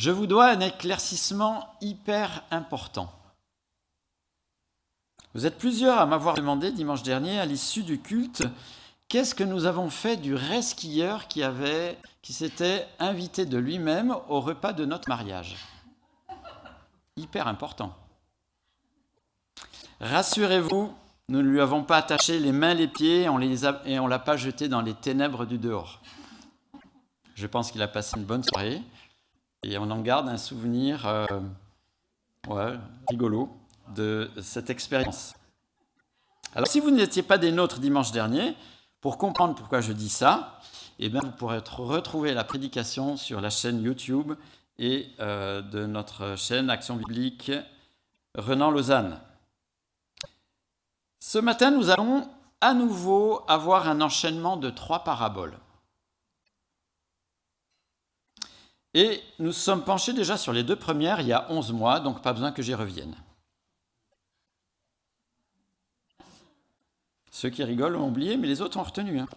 Je vous dois un éclaircissement hyper important. Vous êtes plusieurs à m'avoir demandé dimanche dernier, à l'issue du culte, qu'est-ce que nous avons fait du resquilleur qui, avait, qui s'était invité de lui-même au repas de notre mariage Hyper important. Rassurez-vous, nous ne lui avons pas attaché les mains, les pieds et on ne l'a pas jeté dans les ténèbres du dehors. Je pense qu'il a passé une bonne soirée et on en garde un souvenir euh, rigolo de cette expérience. Alors si vous n'étiez pas des nôtres dimanche dernier, pour comprendre pourquoi je dis ça, eh bien, vous pourrez retrouver la prédication sur la chaîne YouTube et euh, de notre chaîne Action biblique Renan Lausanne. Ce matin, nous allons à nouveau avoir un enchaînement de trois paraboles. Et nous sommes penchés déjà sur les deux premières il y a 11 mois, donc pas besoin que j'y revienne. Ceux qui rigolent ont oublié, mais les autres ont retenu. Hein.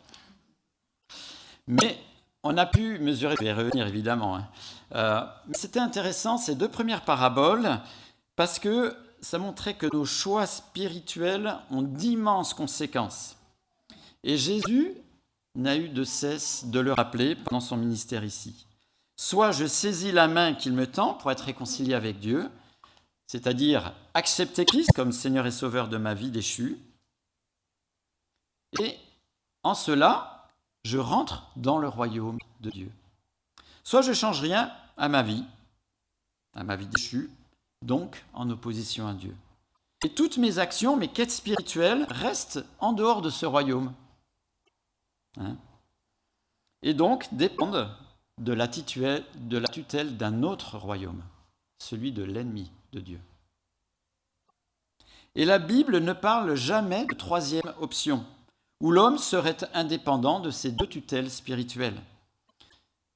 Mais on a pu mesurer, je vais revenir évidemment, hein. euh, c'était intéressant ces deux premières paraboles parce que ça montrait que nos choix spirituels ont d'immenses conséquences. Et Jésus n'a eu de cesse de le rappeler pendant son ministère ici. Soit je saisis la main qu'il me tend pour être réconcilié avec Dieu, c'est-à-dire accepter Christ comme Seigneur et Sauveur de ma vie déchue, et en cela, je rentre dans le royaume de Dieu. Soit je change rien à ma vie, à ma vie déchue, donc en opposition à Dieu. Et toutes mes actions, mes quêtes spirituelles restent en dehors de ce royaume. Hein et donc dépendent de la, tutelle d'un autre royaume, celui de l'ennemi de Dieu. Et la Bible ne parle jamais de troisième option, où l'homme serait indépendant de ces deux tutelles spirituelles.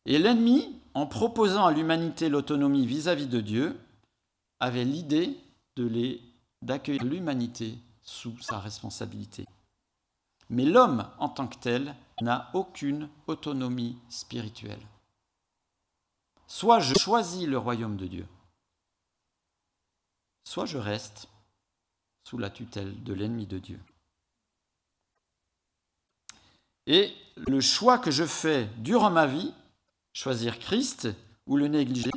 Et l'ennemi, en proposant à l'humanité l'autonomie vis-à-vis de Dieu, avait l'idée d'accueillir l'humanité sous sa responsabilité. Mais l'homme en tant que tel n'a aucune autonomie spirituelle. Soit je choisis le royaume de Dieu, soit je reste sous la tutelle de l'ennemi de Dieu. Et le choix que je fais durant ma vie, choisir Christ ou le négliger,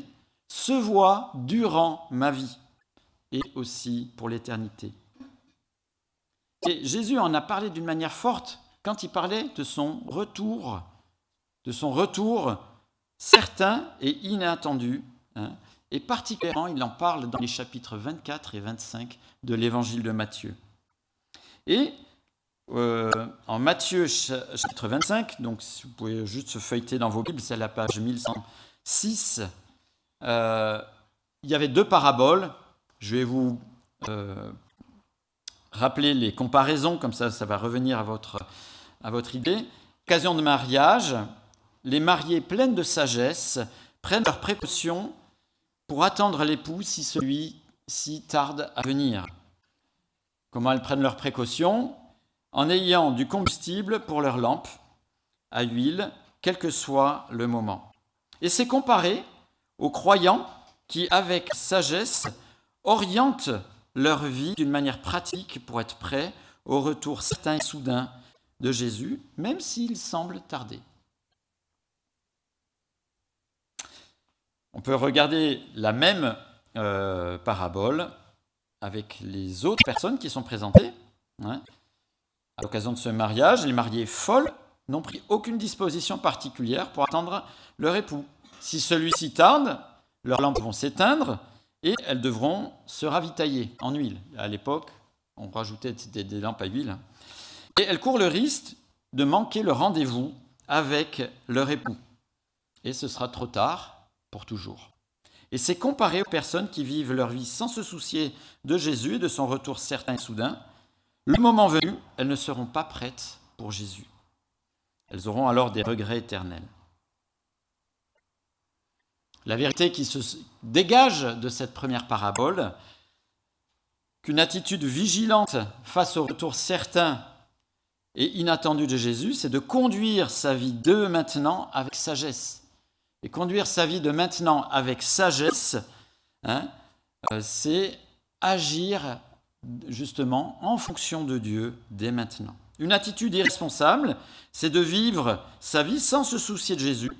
se voit durant ma vie et aussi pour l'éternité. Et Jésus en a parlé d'une manière forte quand il parlait de son retour, de son retour certain et inattendu. Hein, et particulièrement, il en parle dans les chapitres 24 et 25 de l'évangile de Matthieu. Et euh, en Matthieu chapitre 25, donc si vous pouvez juste se feuilleter dans vos Bibles, c'est la page 1106, euh, il y avait deux paraboles. Je vais vous euh, rappeler les comparaisons, comme ça ça va revenir à votre, à votre idée. Occasion de mariage, les mariés pleines de sagesse prennent leurs précautions pour attendre l'époux si celui-ci tarde à venir. Comment elles prennent leurs précautions? En ayant du combustible pour leurs lampes à huile, quel que soit le moment. Et c'est comparé aux croyants qui, avec sagesse, orientent leur vie d'une manière pratique pour être prêts au retour certain et soudain de Jésus, même s'il semble tarder. On peut regarder la même euh, parabole avec les autres personnes qui sont présentées. Hein. À l'occasion de ce mariage, les mariés folles n'ont pris aucune disposition particulière pour attendre leur époux. Si celui-ci tarde, leurs lampes vont s'éteindre et elles devront se ravitailler en huile. À l'époque, on rajoutait des, lampes à huile. Et elles courent le risque de manquer le rendez-vous avec leur époux. Et ce sera trop tard pour toujours. Et c'est comparé aux personnes qui vivent leur vie sans se soucier de Jésus et de son retour certain et soudain, le moment venu, elles ne seront pas prêtes pour Jésus. Elles auront alors des regrets éternels. La vérité qui se dégage de cette première parabole, qu'une attitude vigilante face au retour certain et inattendu de Jésus, c'est de conduire sa vie de maintenant avec sagesse Et conduire sa vie de maintenant avec sagesse, hein, euh, c'est agir justement en fonction de Dieu dès maintenant. Une attitude irresponsable, c'est de vivre sa vie sans se soucier de Jésus.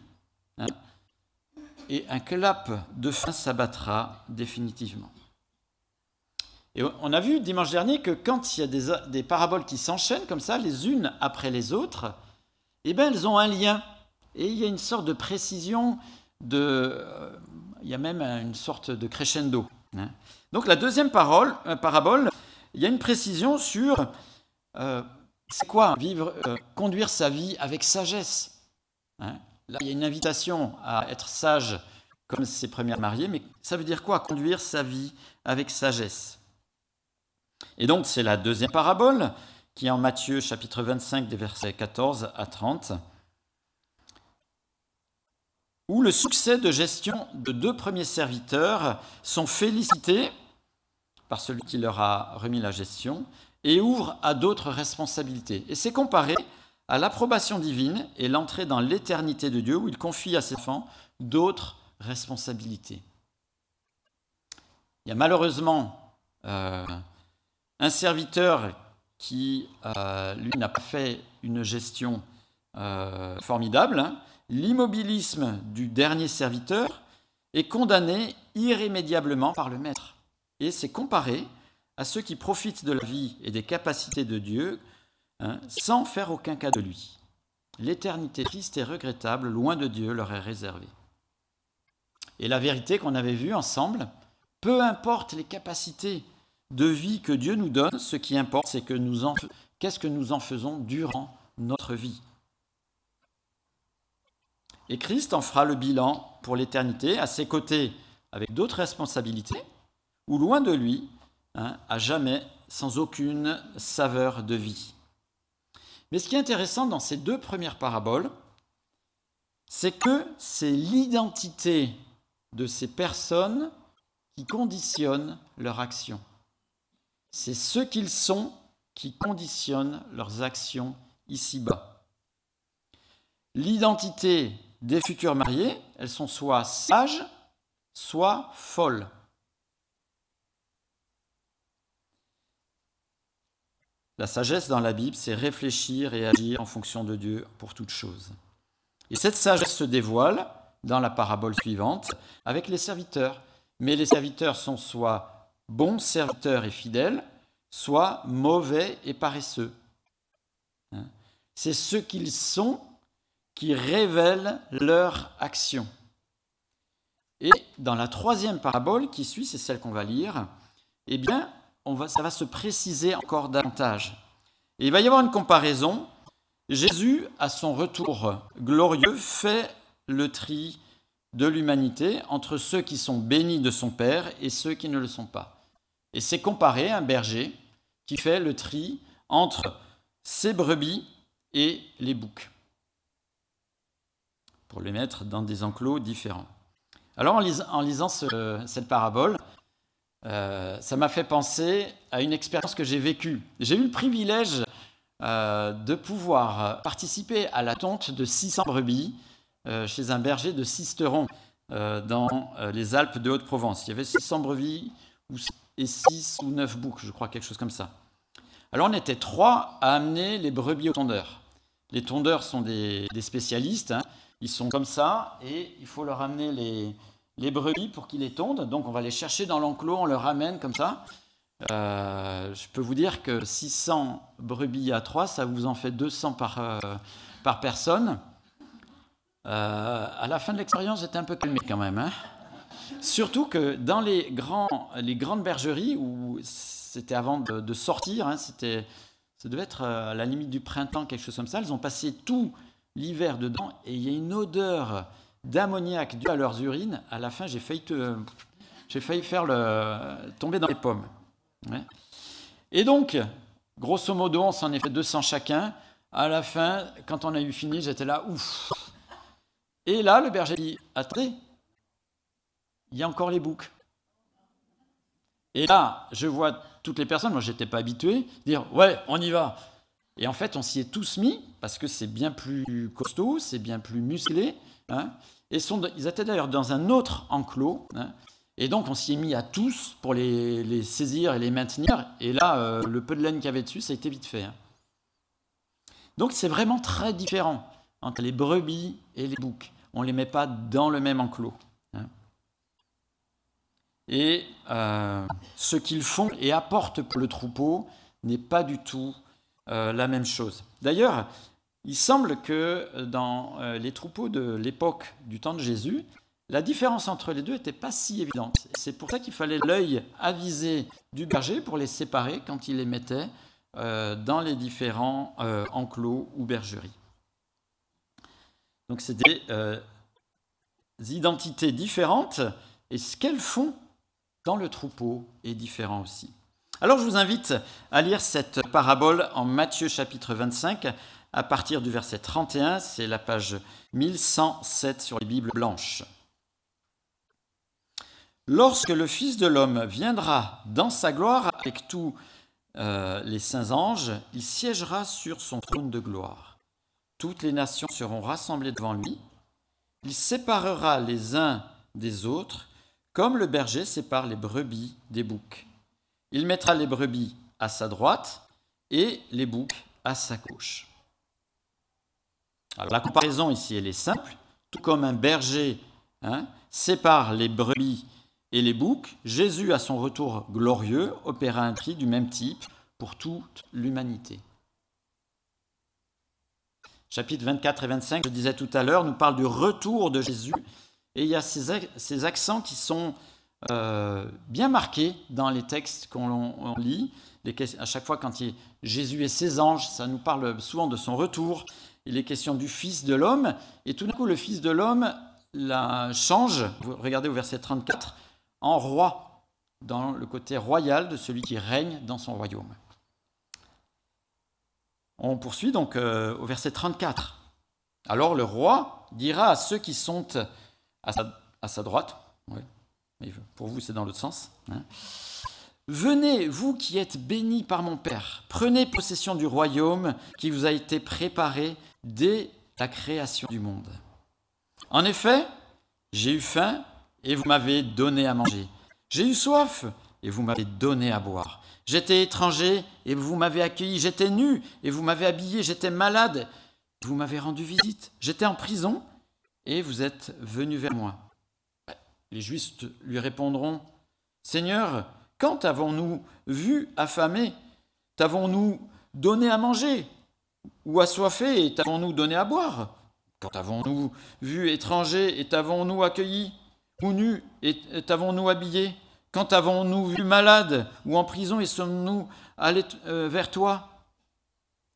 Hein, et un clap de fin s'abattra définitivement. Et on a vu dimanche dernier que quand il y a des, paraboles qui s'enchaînent comme ça, les unes après les autres, eh bien, elles ont un lien. Et il y a une sorte de précision, de, euh, il y a même une sorte de crescendo. Hein. Donc la deuxième parole, euh, parabole, il y a une précision sur euh, c'est quoi vivre, conduire sa vie avec sagesse. Hein. Là, il y a une invitation à être sage comme ses premières mariées, mais ça veut dire quoi Conduire sa vie avec sagesse? Et donc c'est la deuxième parabole qui est en Matthieu chapitre 25 des versets 14 à 30, où le succès de gestion de deux premiers serviteurs sont félicités par celui qui leur a remis la gestion et ouvre à d'autres responsabilités. Et c'est comparé à l'approbation divine et l'entrée dans l'éternité de Dieu où il confie à ses enfants d'autres responsabilités. Il y a malheureusement euh, un serviteur qui, euh, lui, n'a pas fait une gestion euh, formidable, hein. L'immobilisme du dernier serviteur est condamné irrémédiablement par le maître. Et c'est comparé à ceux qui profitent de la vie et des capacités de Dieu hein, sans faire aucun cas de lui. L'éternité triste et regrettable, loin de Dieu, leur est réservée. Et la vérité qu'on avait vue ensemble, peu importe les capacités de vie que Dieu nous donne, ce qui importe, c'est que nous en, qu'est-ce que nous en faisons durant notre vie. Et Christ en fera le bilan pour l'éternité, à ses côtés, avec d'autres responsabilités, ou loin de lui, hein, à jamais, sans aucune saveur de vie. Mais ce qui est intéressant dans ces deux premières paraboles, c'est que c'est l'identité de ces personnes qui conditionne leur action. C'est ce qu'ils sont qui conditionnent leurs actions ici-bas. L'identité des futurs mariés, elles sont soit sages, soit folles. La sagesse dans la Bible, c'est réfléchir et agir en fonction de Dieu pour toute chose. Et cette sagesse se dévoile dans la parabole suivante avec les serviteurs. Mais les serviteurs sont soit bons serviteurs et fidèles, soit mauvais et paresseux. Hein? C'est ce qu'ils sont qui révèlent leur action. Et dans la troisième parabole qui suit, c'est celle qu'on va lire, eh bien, va, ça va se préciser encore davantage. Il va y avoir une comparaison. Jésus, à son retour glorieux, fait le tri de l'humanité entre ceux qui sont bénis de son Père et ceux qui ne le sont pas. Et c'est comparé à un berger qui fait le tri entre ses brebis et les boucs, pour les mettre dans des enclos différents. Alors en, lisant cette parabole, euh, ça m'a fait penser à une expérience que j'ai vécue. J'ai eu le privilège euh, de pouvoir participer à la tonte de 600 brebis euh, chez un berger de Sisteron dans les Alpes de Haute-Provence. Il y avait 600 brebis et 6 ou 9 boucs, je crois, quelque chose comme ça. Alors on était trois à amener les brebis aux tondeurs. Les tondeurs sont des, spécialistes, hein. ils sont comme ça, et il faut leur amener les, brebis pour qu'ils les tondent. Donc on va les chercher dans l'enclos, on leur ramène comme ça. Euh, je peux vous dire que 600 brebis à 3, ça vous en fait 200 par, euh, par personne. Euh, à la fin de l'expérience, j'étais un peu calmé quand même. Hein Surtout que dans les, grands, les grandes bergeries, où c'était avant de, sortir, hein, c'était, ça devait être à la limite du printemps, quelque chose comme ça, ils ont passé tout l'hiver dedans et il y a une odeur d'ammoniac due à leurs urines. À la fin, j'ai failli, j'ai failli faire tomber dans les pommes. Et donc, grosso modo, on s'en est fait 200 chacun. À la fin, quand on a eu fini, j'étais là, ouf. Et là, le berger dit, attendez, il y a encore les boucs. Et là, je vois toutes les personnes, moi j'étais pas habitué, dire ouais, on y va. Et en fait, on s'y est tous mis parce que c'est bien plus costaud, c'est bien plus musclé. Hein. Et ils étaient d'ailleurs dans un autre enclos. Hein. et donc on s'y est mis à tous pour les, saisir et les maintenir. Et là, euh, le peu de laine qu'il y avait dessus, ça a été vite fait. Hein. Donc c'est vraiment très différent entre les brebis et les boucs. On ne les met pas dans le même enclos. Et euh, ce qu'ils font et apportent pour le troupeau n'est pas du tout euh, la même chose. D'ailleurs, il semble que dans euh, les troupeaux de l'époque du temps de Jésus, la différence entre les deux n'était pas si évidente. C'est pour ça qu'il fallait l'œil avisé du berger pour les séparer quand il les mettait dans les différents enclos ou bergeries. Donc c'est des identités différentes et ce qu'elles font le troupeau est différent aussi. Alors je vous invite à lire cette parabole en Matthieu chapitre 25 à partir du verset 31, c'est la page 1107 sur les Bibles blanches. Lorsque le Fils de l'homme viendra dans sa gloire avec tous euh, les saints anges, il siégera sur son trône de gloire. Toutes les nations seront rassemblées devant lui. Il séparera les uns des autres comme le berger sépare les brebis des boucs. Il mettra les brebis à sa droite et les boucs à sa gauche. Alors, la comparaison ici, elle est simple. Tout comme un berger hein, sépare les brebis et les boucs, Jésus, à son retour glorieux, opéra un tri du même type pour toute l'humanité. Chapitres 24 et 25, je disais tout à l'heure, nous parlent du retour de Jésus et il y a ces, accents qui sont euh, bien marqués dans les textes qu'on lit. à chaque fois, quand Jésus et ses anges, ça nous parle souvent de son retour. Il est question du Fils de l'homme. Et tout d'un coup, le Fils de l'homme change, regardez au verset 34, en roi, dans le côté royal de celui qui règne dans son royaume. On poursuit donc euh, au verset 34. Alors le roi dira à ceux qui sont à sa, droite. pour vous, c'est dans l'autre sens. Hein. Venez, vous qui êtes bénis par mon Père, prenez possession du royaume qui vous a été préparé dès la création du monde. En effet, j'ai eu faim et vous m'avez donné à manger. J'ai eu soif et vous m'avez donné à boire. J'étais étranger et vous m'avez accueilli. J'étais nu et vous m'avez habillé. J'étais malade vous m'avez rendu visite. J'étais en prison et vous êtes venu vers moi. Les justes lui répondront, Seigneur, quand avons-nous vu affamé T'avons-nous donné à manger? Ou assoiffé et t'avons-nous donné à boire? Quand avons-nous vu étranger et t'avons-nous accueilli Ou nu et t'avons-nous habillé Quand avons-nous vu malade ou en prison et sommes-nous allés euh, vers toi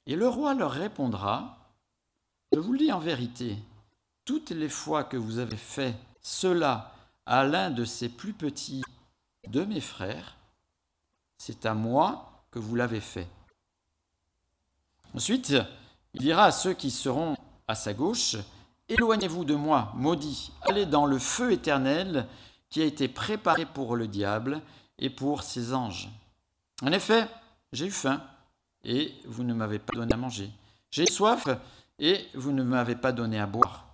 Et le roi leur répondra, Je vous le dis en vérité, toutes les fois que vous avez fait cela à l'un de ces plus petits de mes frères, c'est à moi que vous l'avez fait. Ensuite, il dira à ceux qui seront à sa gauche, Éloignez-vous de moi, maudit, allez dans le feu éternel qui a été préparé pour le diable et pour ses anges. En effet, j'ai eu faim, et vous ne m'avez pas donné à manger. J'ai soif, et vous ne m'avez pas donné à boire.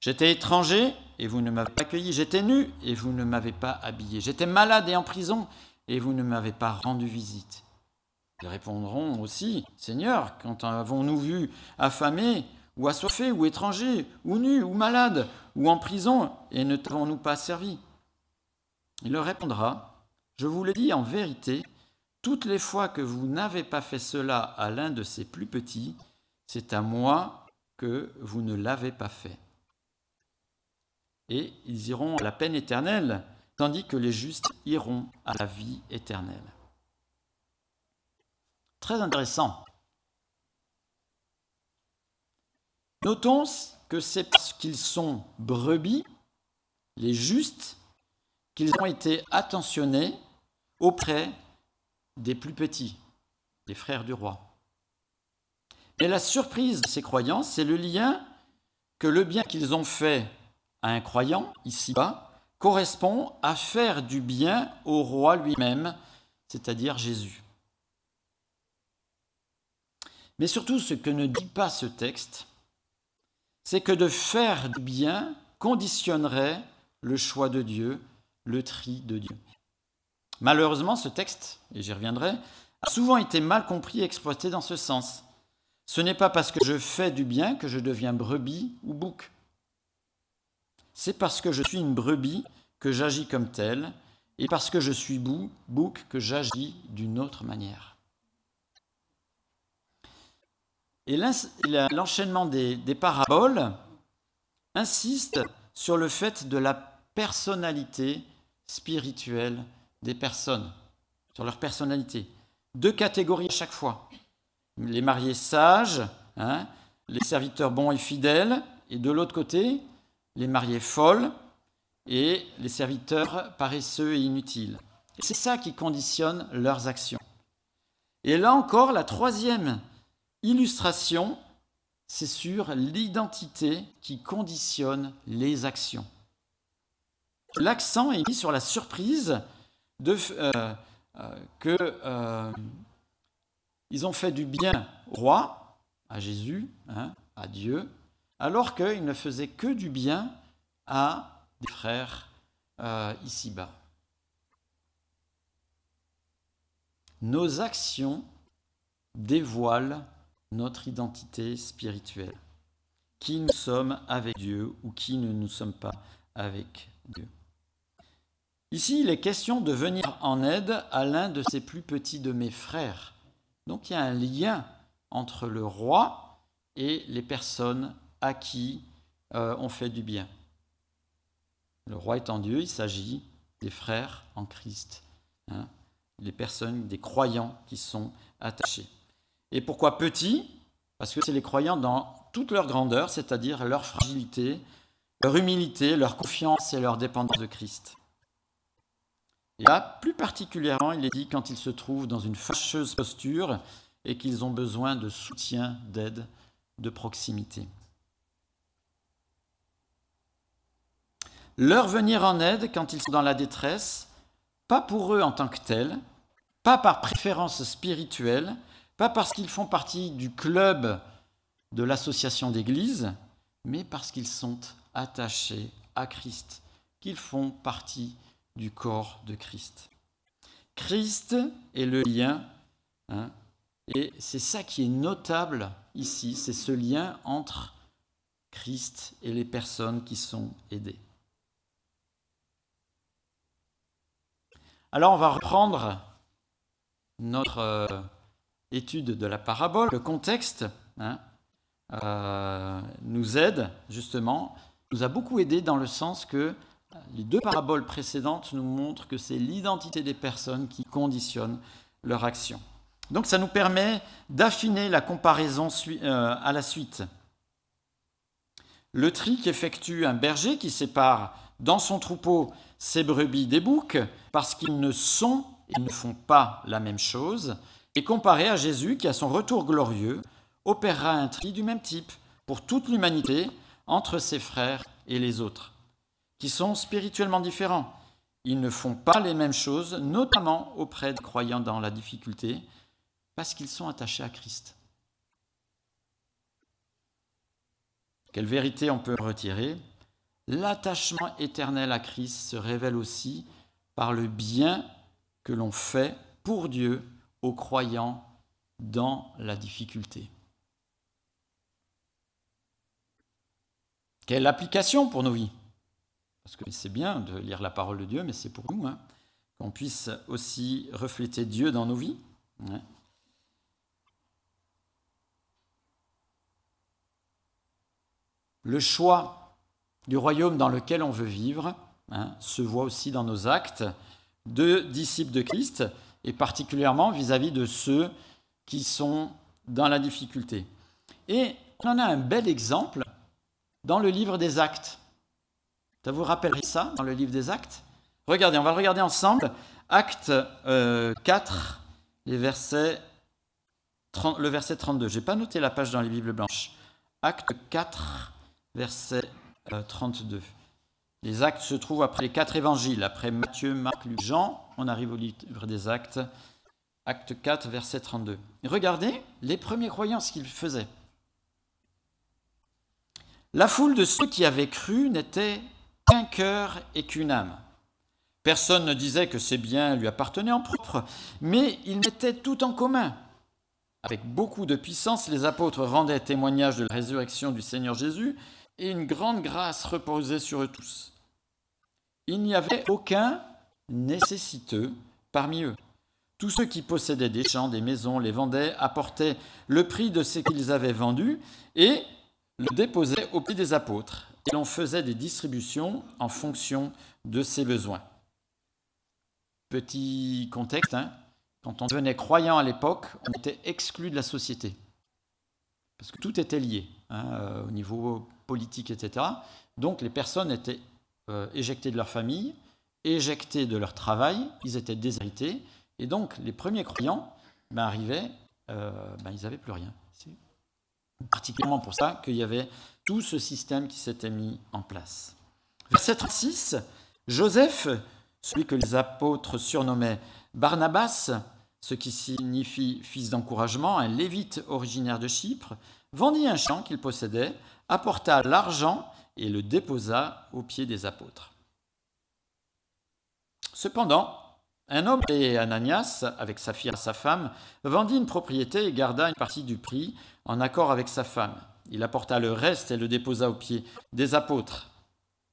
J'étais étranger et vous ne m'avez pas accueilli. J'étais nu et vous ne m'avez pas habillé. J'étais malade et en prison et vous ne m'avez pas rendu visite. Ils répondront aussi, Seigneur, quand avons-nous vu affamé ou assoiffé ou étranger ou nu ou malade ou en prison et ne t'avons-nous pas servi? Il leur répondra, Je vous l'ai dit en vérité, toutes les fois que vous n'avez pas fait cela à l'un de ces plus petits, c'est à moi que vous ne l'avez pas fait et ils iront à la peine éternelle, tandis que les justes iront à la vie éternelle. Très intéressant. Notons que c'est parce qu'ils sont brebis, les justes, qu'ils ont été attentionnés auprès des plus petits, des frères du roi. Et la surprise de ces croyants, c'est le lien que le bien qu'ils ont fait à un croyant, ici-bas, correspond à faire du bien au roi lui-même, c'est-à-dire Jésus. Mais surtout, ce que ne dit pas ce texte, c'est que de faire du bien conditionnerait le choix de Dieu, le tri de Dieu. Malheureusement, ce texte, et j'y reviendrai, a souvent été mal compris et exploité dans ce sens. Ce n'est pas parce que je fais du bien que je deviens brebis ou bouc. C'est parce que je suis une brebis que j'agis comme telle, et parce que je suis bouc que j'agis d'une autre manière. Et l'enchaînement des, des paraboles insiste sur le fait de la personnalité spirituelle des personnes, sur leur personnalité. Deux catégories à chaque fois. Les mariés sages, hein, les serviteurs bons et fidèles, et de l'autre côté, les mariés folles et les serviteurs paresseux et inutiles. C'est ça qui conditionne leurs actions. Et là encore, la troisième illustration, c'est sur l'identité qui conditionne les actions. L'accent est mis sur la surprise de, euh, euh, que euh, ils ont fait du bien au roi, à Jésus, hein, à Dieu, alors qu'ils ne faisaient que du bien à des frères ici-bas. Nos actions dévoilent notre identité spirituelle, qui nous sommes avec Dieu ou qui ne nous sommes pas avec Dieu. Ici, il est question de venir en aide à l'un de ses plus petits de mes frères. Donc il y a un lien entre le roi et les personnes à qui euh, on fait du bien. Le roi étant Dieu, il s'agit des frères en Christ, hein, les personnes, des croyants qui sont attachés. Et pourquoi petits? Parce que c'est les croyants dans toute leur grandeur, c'est-à-dire leur fragilité, leur humilité, leur confiance et leur dépendance de Christ. Et là, plus particulièrement, il est dit quand ils se trouvent dans une fâcheuse posture et qu'ils ont besoin de soutien, d'aide, de proximité. Leur venir en aide quand ils sont dans la détresse, pas pour eux en tant que tels, pas par préférence spirituelle, pas parce qu'ils font partie du club de l'association d'église, mais parce qu'ils sont attachés à Christ, qu'ils font partie du corps de Christ. Christ est le lien, hein, et c'est ça qui est notable ici, c'est ce lien entre Christ et les personnes qui sont aidées. Alors on va reprendre notre euh, étude de la parabole. Le contexte hein, euh, nous aide justement, nous a beaucoup aidé dans le sens que les deux paraboles précédentes nous montrent que c'est l'identité des personnes qui conditionne leur action. Donc ça nous permet d'affiner la comparaison euh, à la suite. Le tri qu'effectue un berger qui sépare dans son troupeau ses brebis des boucs, parce qu'ils ne sont et ne font pas la même chose, est comparé à Jésus qui, à son retour glorieux, opérera un tri du même type pour toute l'humanité entre ses frères et les autres qui sont spirituellement différents. Ils ne font pas les mêmes choses, notamment auprès des croyants dans la difficulté, parce qu'ils sont attachés à Christ. Quelle vérité on peut retirer? L'attachement éternel à Christ se révèle aussi par le bien que l'on fait pour Dieu aux croyants dans la difficulté. Quelle application pour nos vies? Parce que c'est bien de lire la parole de Dieu, mais c'est pour nous, hein, qu'on puisse aussi refléter Dieu dans nos vies. Hein. Le choix du royaume dans lequel on veut vivre hein, se voit aussi dans nos actes de disciples de Christ, et particulièrement vis-à-vis -vis de ceux qui sont dans la difficulté. Et on en a un bel exemple dans le livre des actes. Ça vous rappelle ça dans le livre des Actes? Regardez, on va le regarder ensemble. Acte 4, euh, les versets, le verset 32. Je n'ai pas noté la page dans les Bibles blanches. Acte 4, verset 32. Euh, les actes se trouvent après les quatre évangiles, après Matthieu, Marc, Luc, Jean. On arrive au livre des actes. Acte 4, verset 32. regardez les premiers croyants, ce qu'ils faisaient. La foule de ceux qui avaient cru n'était qu'un cœur et qu'une âme. Personne ne disait que ces biens lui appartenaient en propre, mais ils mettaient tout en commun. Avec beaucoup de puissance, les apôtres rendaient témoignage de la résurrection du Seigneur Jésus, et une grande grâce reposait sur eux tous. Il n'y avait aucun nécessiteux parmi eux. Tous ceux qui possédaient des champs, des maisons, les vendaient, apportaient le prix de ce qu'ils avaient vendu et le déposaient au pied des apôtres. Et l'on faisait des distributions en fonction de ses besoins. Petit contexte, hein. quand on devenait croyant à l'époque, on était exclu de la société. Parce que tout était lié hein, euh, au niveau politique, etc. Donc les personnes étaient euh, éjectées de leur famille, éjectées de leur travail, ils étaient déshérités, et donc, les premiers croyants ben, arrivaient, euh, ben, ils n'avaient plus rien. C'est particulièrement pour ça qu'il y avait tout ce système qui s'était mis en place. Verset 36, Joseph, celui que les apôtres surnommaient Barnabas, ce qui signifie fils d'encouragement, un lévite originaire de Chypre, vendit un champ qu'il possédait, apporta l'argent et le déposa aux pieds des apôtres. Cependant, un homme et Ananias, avec sa fille et sa femme, vendit une propriété et garda une partie du prix en accord avec sa femme. Il apporta le reste et le déposa aux pieds des apôtres.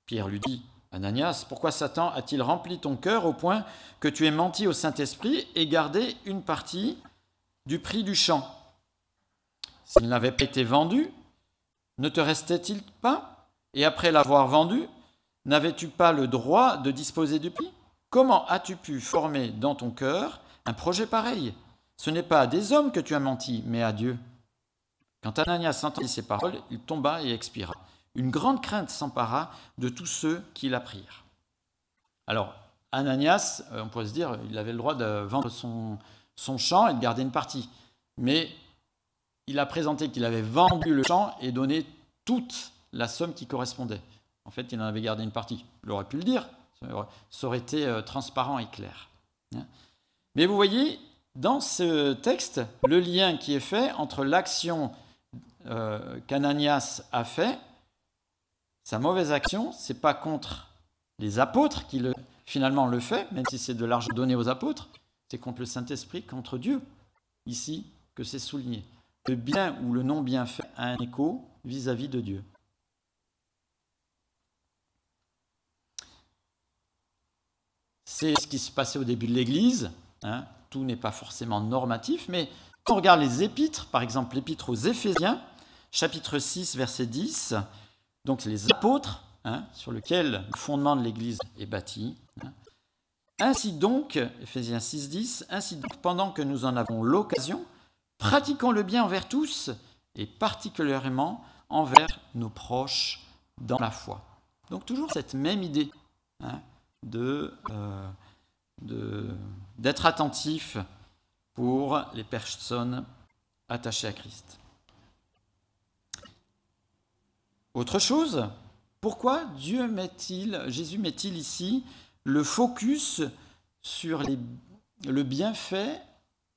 Pierre lui dit, Ananias, pourquoi Satan a-t-il rempli ton cœur au point que tu aies menti au Saint-Esprit et gardé une partie du prix du champ? S'il n'avait pas été vendu, ne te restait-il pas Et après l'avoir vendu, n'avais-tu pas le droit de disposer du prix? Comment as-tu pu former dans ton cœur un projet pareil? Ce n'est pas à des hommes que tu as menti, mais à Dieu. Quand Ananias entendit ces paroles, il tomba et expira. Une grande crainte s'empara de tous ceux qui l'apprirent. Alors, Ananias, euh, on pourrait se dire, il avait le droit de vendre son, son champ et de garder une partie. Mais il a présenté qu'il avait vendu le champ et donné toute la somme qui correspondait. En fait, il en avait gardé une partie. Il aurait pu le dire, ça aurait été euh, transparent et clair. Hein. Mais vous voyez, dans ce texte, le lien qui est fait entre l'action euh, qu'Ananias a fait, sa mauvaise action, c'est pas contre les apôtres qui finalement le fait, même si c'est de l'argent donné aux apôtres, c'est contre le Saint-Esprit, contre Dieu, ici, que c'est souligné. Le bien ou le non-bien fait a un écho vis à -vis de Dieu. C'est ce qui se passait au début de l'Église. Hein. Tout n'est pas forcément normatif, mais quand on regarde les épîtres, par exemple l'épître aux Éphésiens, chapitre 6, verset 10, donc les apôtres, hein, sur lesquels le fondement de l'Église est bâti. Hein. Ainsi donc, Éphésiens 6, 10, ainsi donc, pendant que nous en avons l'occasion, pratiquons le bien envers tous, et particulièrement envers nos proches dans la foi. Donc toujours cette même idée. Euh, d'être attentif pour les personnes attachées à Christ. Autre chose, pourquoi Dieu met-il, Jésus met-il ici le focus sur le bienfait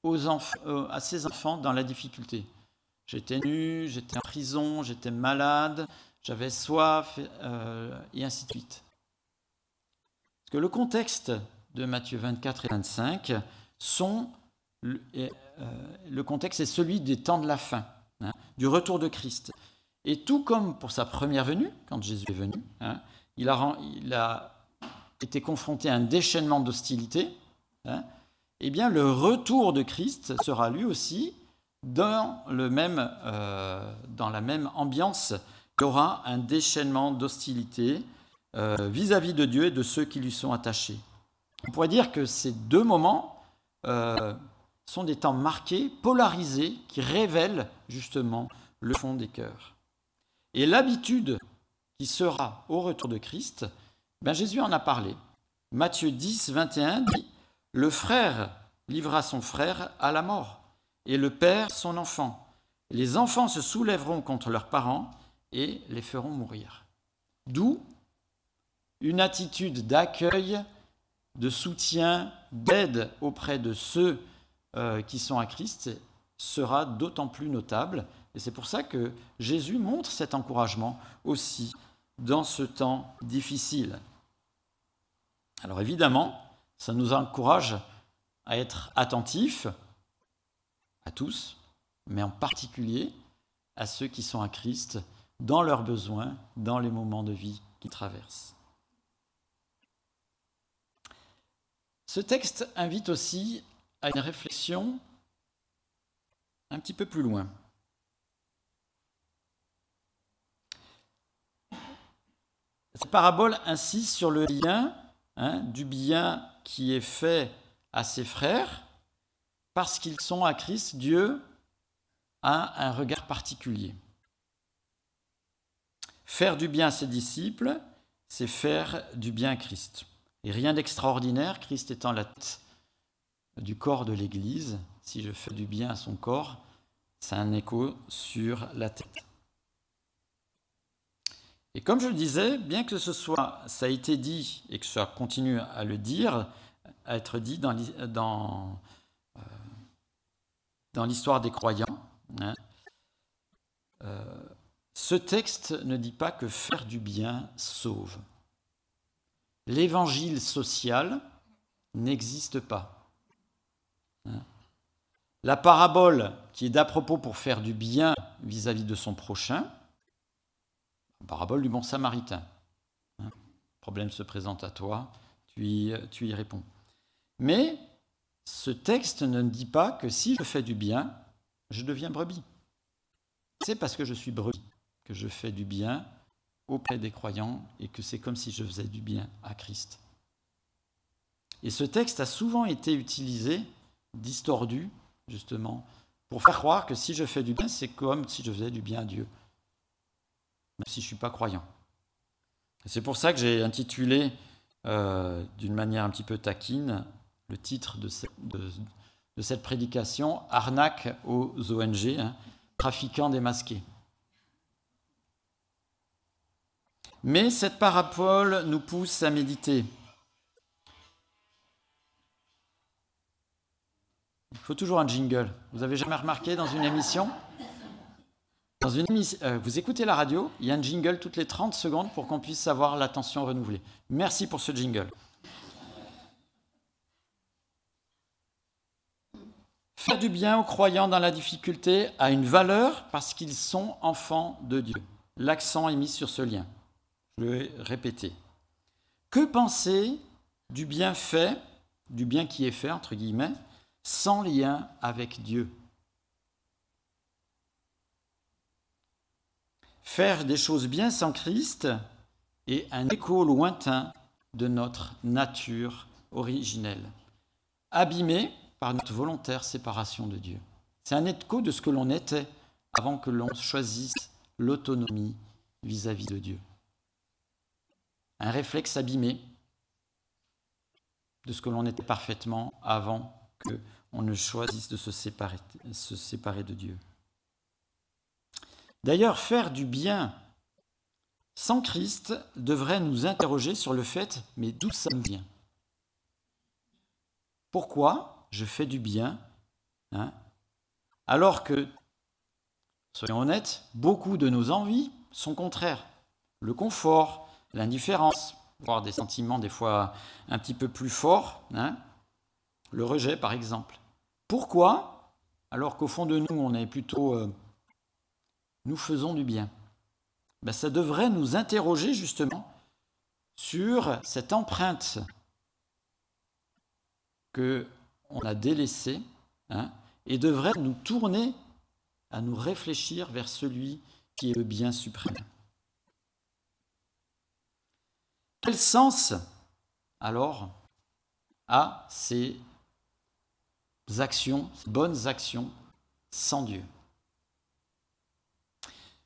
euh, à ses enfants dans la difficulté J'étais nu, j'étais en prison, j'étais malade, j'avais soif, euh, et ainsi de suite que le contexte de Matthieu 24 et 25 sont euh, contexte est celui des temps de la fin, hein, du retour de Christ. Et tout comme pour sa première venue, quand Jésus est venu, hein, il, a, il, a, été confronté à un déchaînement d'hostilité. Hein, eh bien, le retour de Christ sera lui aussi dans, euh, la même ambiance. Il aura un déchaînement d'hostilité euh, vis-à-vis de Dieu et de ceux qui lui sont attachés. On pourrait dire que ces deux moments euh, sont des temps marqués, polarisés, qui révèlent justement le fond des cœurs. Et l'habitude qui sera au retour de Christ, ben Jésus en a parlé. Matthieu 10, 21 dit, Le frère livra son frère à la mort, et le père son enfant. Les enfants se soulèveront contre leurs parents et les feront mourir. D'où une attitude d'accueil, de soutien, d'aide auprès de ceux euh, qui sont à Christ sera d'autant plus notable Et c'est pour ça que Jésus montre cet encouragement aussi dans ce temps difficile. Alors évidemment, ça nous encourage à être attentifs à tous, mais en particulier à ceux qui sont à Christ dans leurs besoins, dans les moments de vie qu'ils traversent. Ce texte invite aussi à une réflexion un petit peu plus loin. Cette parabole insiste sur le lien hein, du bien qui est fait à ses frères parce qu'ils sont à Christ. Dieu a un regard particulier. Faire du bien à ses disciples, c'est faire du bien à Christ. Et rien d'extraordinaire, Christ étant la tête du corps de l'Église, si je fais du bien à son corps, c'est un écho sur la tête. Et comme je le disais, bien que ce soit, ça a été dit et que ça continue à le dire, à être dit dans, dans, euh, dans l'histoire des croyants, hein, euh, ce texte ne dit pas que faire du bien sauve. L'évangile social n'existe pas. Hein. La parabole qui est d'à propos pour faire du bien vis-à-vis de son prochain, parabole du bon samaritain. Hein? problème se présente à toi, tu y réponds. Mais ce texte ne dit pas que si je fais du bien, je deviens brebis. C'est parce que je suis brebis que je fais du bien auprès des croyants et que c'est comme si je faisais du bien à Christ. Et ce texte a souvent été utilisé, distordu, justement, pour faire croire que si je fais du bien, c'est comme si je faisais du bien à Dieu même si je ne suis pas croyant. C'est pour ça que j'ai intitulé, euh, d'une manière un petit peu taquine, le titre de, cette prédication Arnaque aux ONG, hein, trafiquants démasqués. Mais cette parabole nous pousse à méditer. Il faut toujours un jingle. Vous avez jamais remarqué dans une émission? Euh, vous écoutez la radio, il y a un jingle toutes les 30 secondes pour qu'on puisse savoir l'attention renouvelée. Merci pour ce jingle. Faire du bien aux croyants dans la difficulté a une valeur parce qu'ils sont enfants de Dieu. L'accent est mis sur ce lien. Je vais répéter. Que penser du bien fait, du bien qui est fait, entre guillemets, sans lien avec Dieu? Faire des choses bien sans Christ est un écho lointain de notre nature originelle, abîmé par notre volontaire séparation de Dieu. C'est un écho de ce que l'on était avant que l'on choisisse l'autonomie vis-à-vis de Dieu. Un réflexe abîmé de ce que l'on était parfaitement avant que on ne choisisse de se séparer de Dieu. D'ailleurs, faire du bien sans Christ devrait nous interroger sur le fait, mais d'où ça me vient? Pourquoi je fais du bien hein, alors que, soyons honnêtes, beaucoup de nos envies sont contraires. Le confort, l'indifférence, voire des sentiments des fois un petit peu plus forts, hein, le rejet par exemple. Pourquoi Alors qu'au fond de nous, on est plutôt... Euh, nous faisons du bien ben, Ça devrait nous interroger justement sur cette empreinte que on a délaissée hein, et devrait nous tourner à nous réfléchir vers celui qui est le bien suprême. Quel sens alors a ces actions, ces bonnes actions sans Dieu?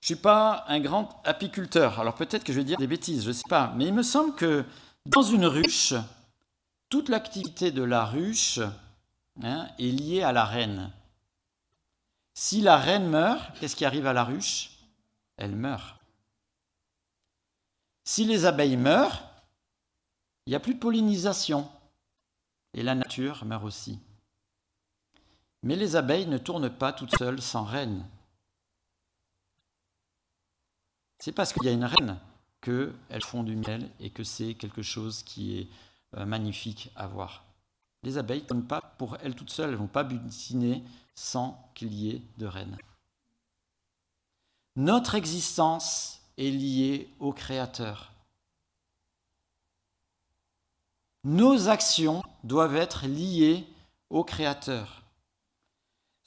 Je ne suis pas un grand apiculteur, alors peut-être que je vais dire des bêtises, je ne sais pas, mais il me semble que dans une ruche, toute l'activité de la ruche hein, est liée à la reine. Si la reine meurt, qu'est-ce qui arrive à la ruche? Elle meurt. Si les abeilles meurent, il n'y a plus de pollinisation et la nature meurt aussi. Mais les abeilles ne tournent pas toutes seules sans reine. C'est parce qu'il y a une reine qu'elles font du miel et que c'est quelque chose qui est euh, magnifique à voir. Les abeilles ne donnent pas pour elles toutes seules, elles ne vont pas butiner sans qu'il y ait de reine. Notre existence est liée au Créateur. Nos actions doivent être liées au Créateur.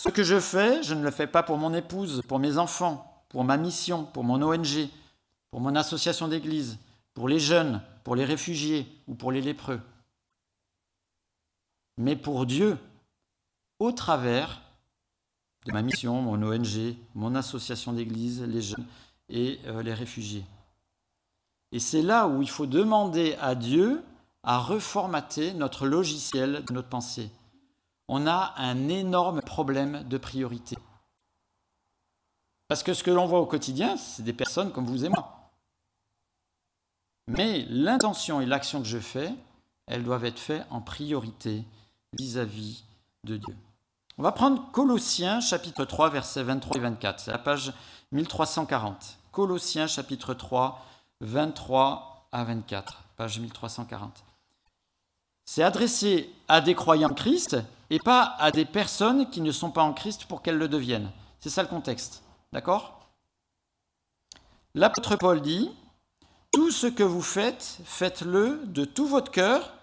Ce que je fais, je ne le fais pas pour mon épouse, pour mes enfants, pour ma mission, pour mon ONG, pour mon association d'église, pour les jeunes, pour les réfugiés ou pour les lépreux. Mais pour Dieu, au travers de ma mission, mon ONG, mon association d'église, les jeunes et euh, les réfugiés. Et c'est là où il faut demander à Dieu à reformater notre logiciel de notre pensée. On a un énorme problème de priorité. Parce que ce que l'on voit au quotidien, c'est des personnes comme vous et moi. Mais l'intention et l'action que je fais, elles doivent être faites en priorité vis-à-vis -vis de Dieu. On va prendre Colossiens chapitre 3 versets 23 et 24. C'est la page 1340. Colossiens chapitre 3 23 à 24. Page 1340. C'est adressé à des croyants en Christ et pas à des personnes qui ne sont pas en Christ pour qu'elles le deviennent. C'est ça le contexte. D'accord? L'apôtre Paul dit Tout ce que vous faites, faites-le de tout votre cœur,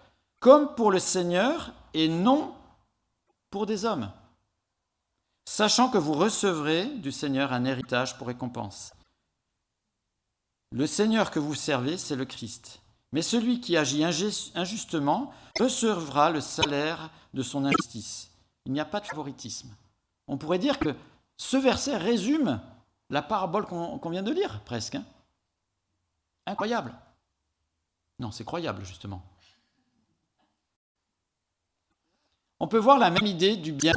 comme pour le Seigneur et non pour des hommes sachant que vous recevrez du Seigneur un héritage pour récompense. Le Seigneur que vous servez, c'est le Christ. Mais celui qui agit injustement recevra le salaire de son injustice. Il n'y a pas de favoritisme. On pourrait dire que ce verset résume la parabole qu'on vient de lire, presque. Hein. Incroyable. Non, c'est croyable, justement. On peut voir la même idée du bien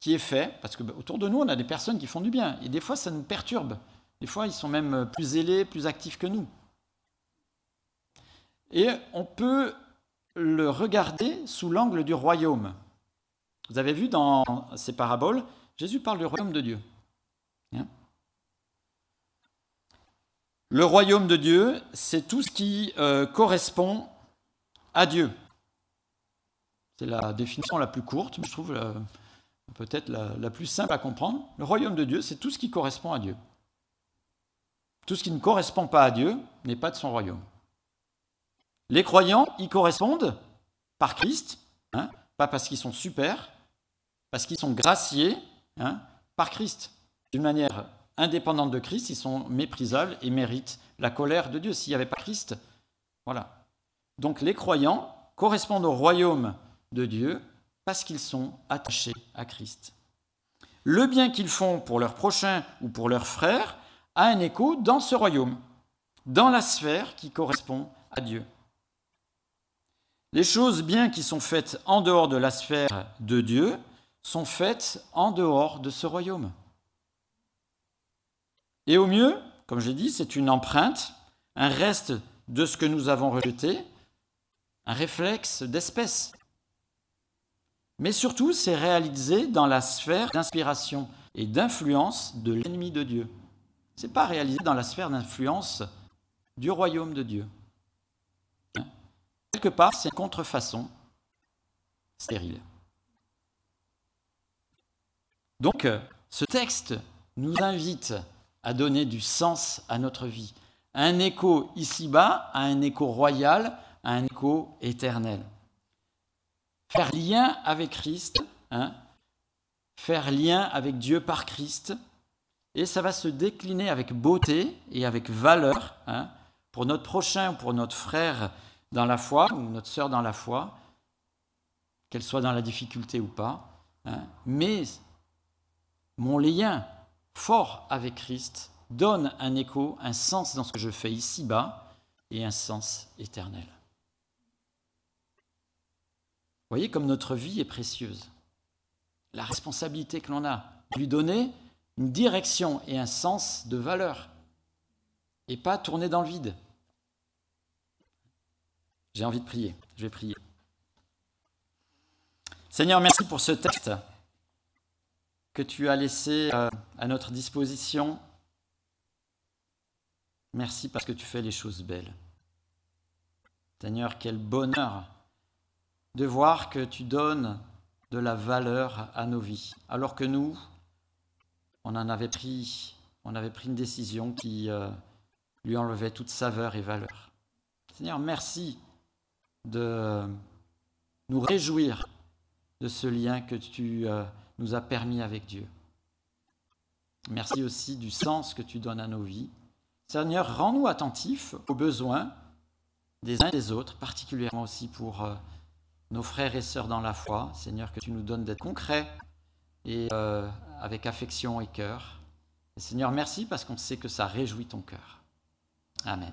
qui est fait, parce que bah, autour de nous, on a des personnes qui font du bien, et des fois, ça nous perturbe. Des fois, ils sont même euh, plus zélés, plus actifs que nous. Et on peut le regarder sous l'angle du royaume. Vous avez vu dans ces paraboles, Jésus parle du royaume de Dieu. Hein? Le royaume de Dieu, c'est tout ce qui euh, correspond à Dieu. C'est la définition la plus courte, je trouve euh, peut-être la, plus simple à comprendre, le royaume de Dieu, c'est tout ce qui correspond à Dieu. Tout ce qui ne correspond pas à Dieu n'est pas de son royaume. Les croyants y correspondent par Christ, hein, pas parce qu'ils sont super, parce qu'ils sont graciés hein, par Christ. D'une manière indépendante de Christ, ils sont méprisables et méritent la colère de Dieu. S'il n'y avait pas Christ, voilà. Donc les croyants correspondent au royaume de Dieu parce qu'ils sont attachés à Christ. Le bien qu'ils font pour leurs prochains ou pour leurs frères a un écho dans ce royaume, dans la sphère qui correspond à Dieu. Les choses bien qui sont faites en dehors de la sphère de Dieu sont faites en dehors de ce royaume. Et au mieux, comme j'ai dit, c'est une empreinte, un reste de ce que nous avons rejeté, un réflexe d'espèce. Mais surtout, c'est réalisé dans la sphère d'inspiration et d'influence de l'ennemi de Dieu. Ce n'est pas réalisé dans la sphère d'influence du royaume de Dieu. Quelque part, c'est une contrefaçon stérile. Donc, ce texte nous invite à donner du sens à notre vie, un écho ici-bas, un écho royal, un écho éternel faire lien avec Christ, hein, faire lien avec Dieu par Christ, et ça va se décliner avec beauté et avec valeur hein, pour notre prochain ou pour notre frère dans la foi ou notre sœur dans la foi, qu'elle soit dans la difficulté ou pas. Hein. mais mon lien fort avec Christ donne un écho, un sens dans ce que je fais ici-bas et un sens éternel voyez comme notre vie est précieuse. La responsabilité que l'on a, lui donner une direction et un sens de valeur, et pas tourner dans le vide. J'ai envie de prier, je vais prier. Seigneur, merci pour ce texte que tu as laissé euh, à notre disposition. Merci parce que tu fais les choses belles. Seigneur, quel bonheur de voir que tu donnes de la valeur à nos vies, alors que nous, on en avait pris, on avait pris une décision qui euh, lui enlevait toute saveur et valeur. Seigneur, merci de nous réjouir de ce lien que tu euh, nous as permis avec Dieu. Merci aussi du sens que tu donnes à nos vies. Seigneur, rends-nous attentifs aux besoins des uns et des autres, particulièrement aussi pour euh, nos frères et sœurs dans la foi. Seigneur, que tu nous donnes d'être concrets et euh, avec affection et cœur. Seigneur, merci parce qu'on sait que ça réjouit ton cœur. Amen.